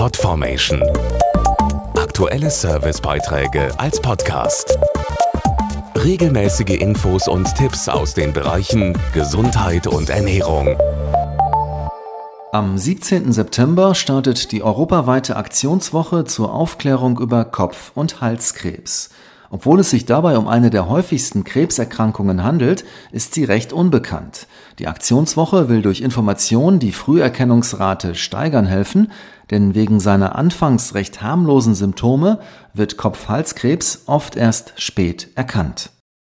Podformation. Aktuelle Servicebeiträge als Podcast. Regelmäßige Infos und Tipps aus den Bereichen Gesundheit und Ernährung. Am 17. September startet die europaweite Aktionswoche zur Aufklärung über Kopf- und Halskrebs. Obwohl es sich dabei um eine der häufigsten Krebserkrankungen handelt, ist sie recht unbekannt. Die Aktionswoche will durch Information die Früherkennungsrate steigern helfen, denn wegen seiner anfangs recht harmlosen Symptome wird Kopf-Halskrebs oft erst spät erkannt.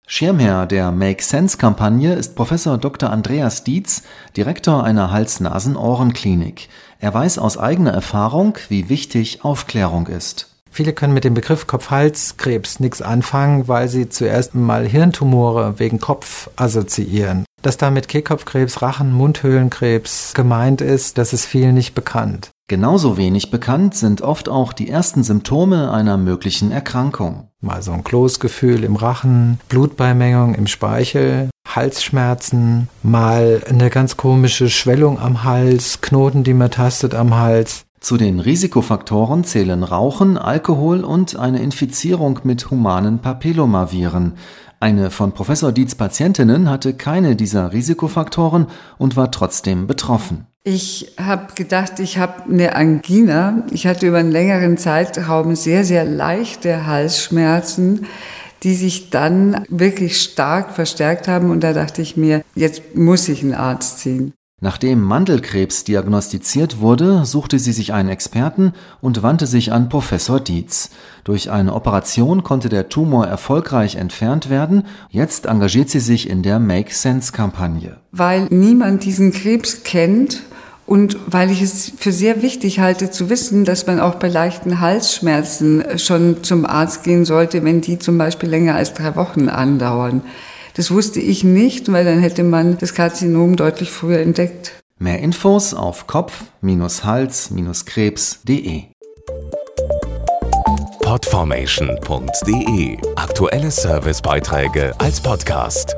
Schirmherr der Make Sense Kampagne ist Professor Dr. Andreas Dietz, Direktor einer Hals-Nasen-Ohren-Klinik. Er weiß aus eigener Erfahrung, wie wichtig Aufklärung ist. Viele können mit dem Begriff Kopf-Hals-Krebs nichts anfangen, weil sie zuerst mal Hirntumore wegen Kopf assoziieren. Dass damit Kehlkopfkrebs, Rachen, Mundhöhlenkrebs gemeint ist, das ist vielen nicht bekannt. Genauso wenig bekannt sind oft auch die ersten Symptome einer möglichen Erkrankung. Mal so ein Kloßgefühl im Rachen, Blutbeimengung im Speichel, Halsschmerzen, mal eine ganz komische Schwellung am Hals, Knoten, die man tastet am Hals. Zu den Risikofaktoren zählen Rauchen, Alkohol und eine Infizierung mit humanen Papillomaviren. Eine von Professor Dietz Patientinnen hatte keine dieser Risikofaktoren und war trotzdem betroffen. Ich habe gedacht, ich habe eine Angina. Ich hatte über einen längeren Zeitraum sehr, sehr leichte Halsschmerzen, die sich dann wirklich stark verstärkt haben. Und da dachte ich mir, jetzt muss ich einen Arzt ziehen. Nachdem Mandelkrebs diagnostiziert wurde, suchte sie sich einen Experten und wandte sich an Professor Dietz. Durch eine Operation konnte der Tumor erfolgreich entfernt werden. Jetzt engagiert sie sich in der Make Sense Kampagne. Weil niemand diesen Krebs kennt und weil ich es für sehr wichtig halte zu wissen, dass man auch bei leichten Halsschmerzen schon zum Arzt gehen sollte, wenn die zum Beispiel länger als drei Wochen andauern. Das wusste ich nicht, weil dann hätte man das Karzinom deutlich früher entdeckt. Mehr Infos auf kopf-hals-krebs.de Podformation.de Aktuelle Servicebeiträge als Podcast.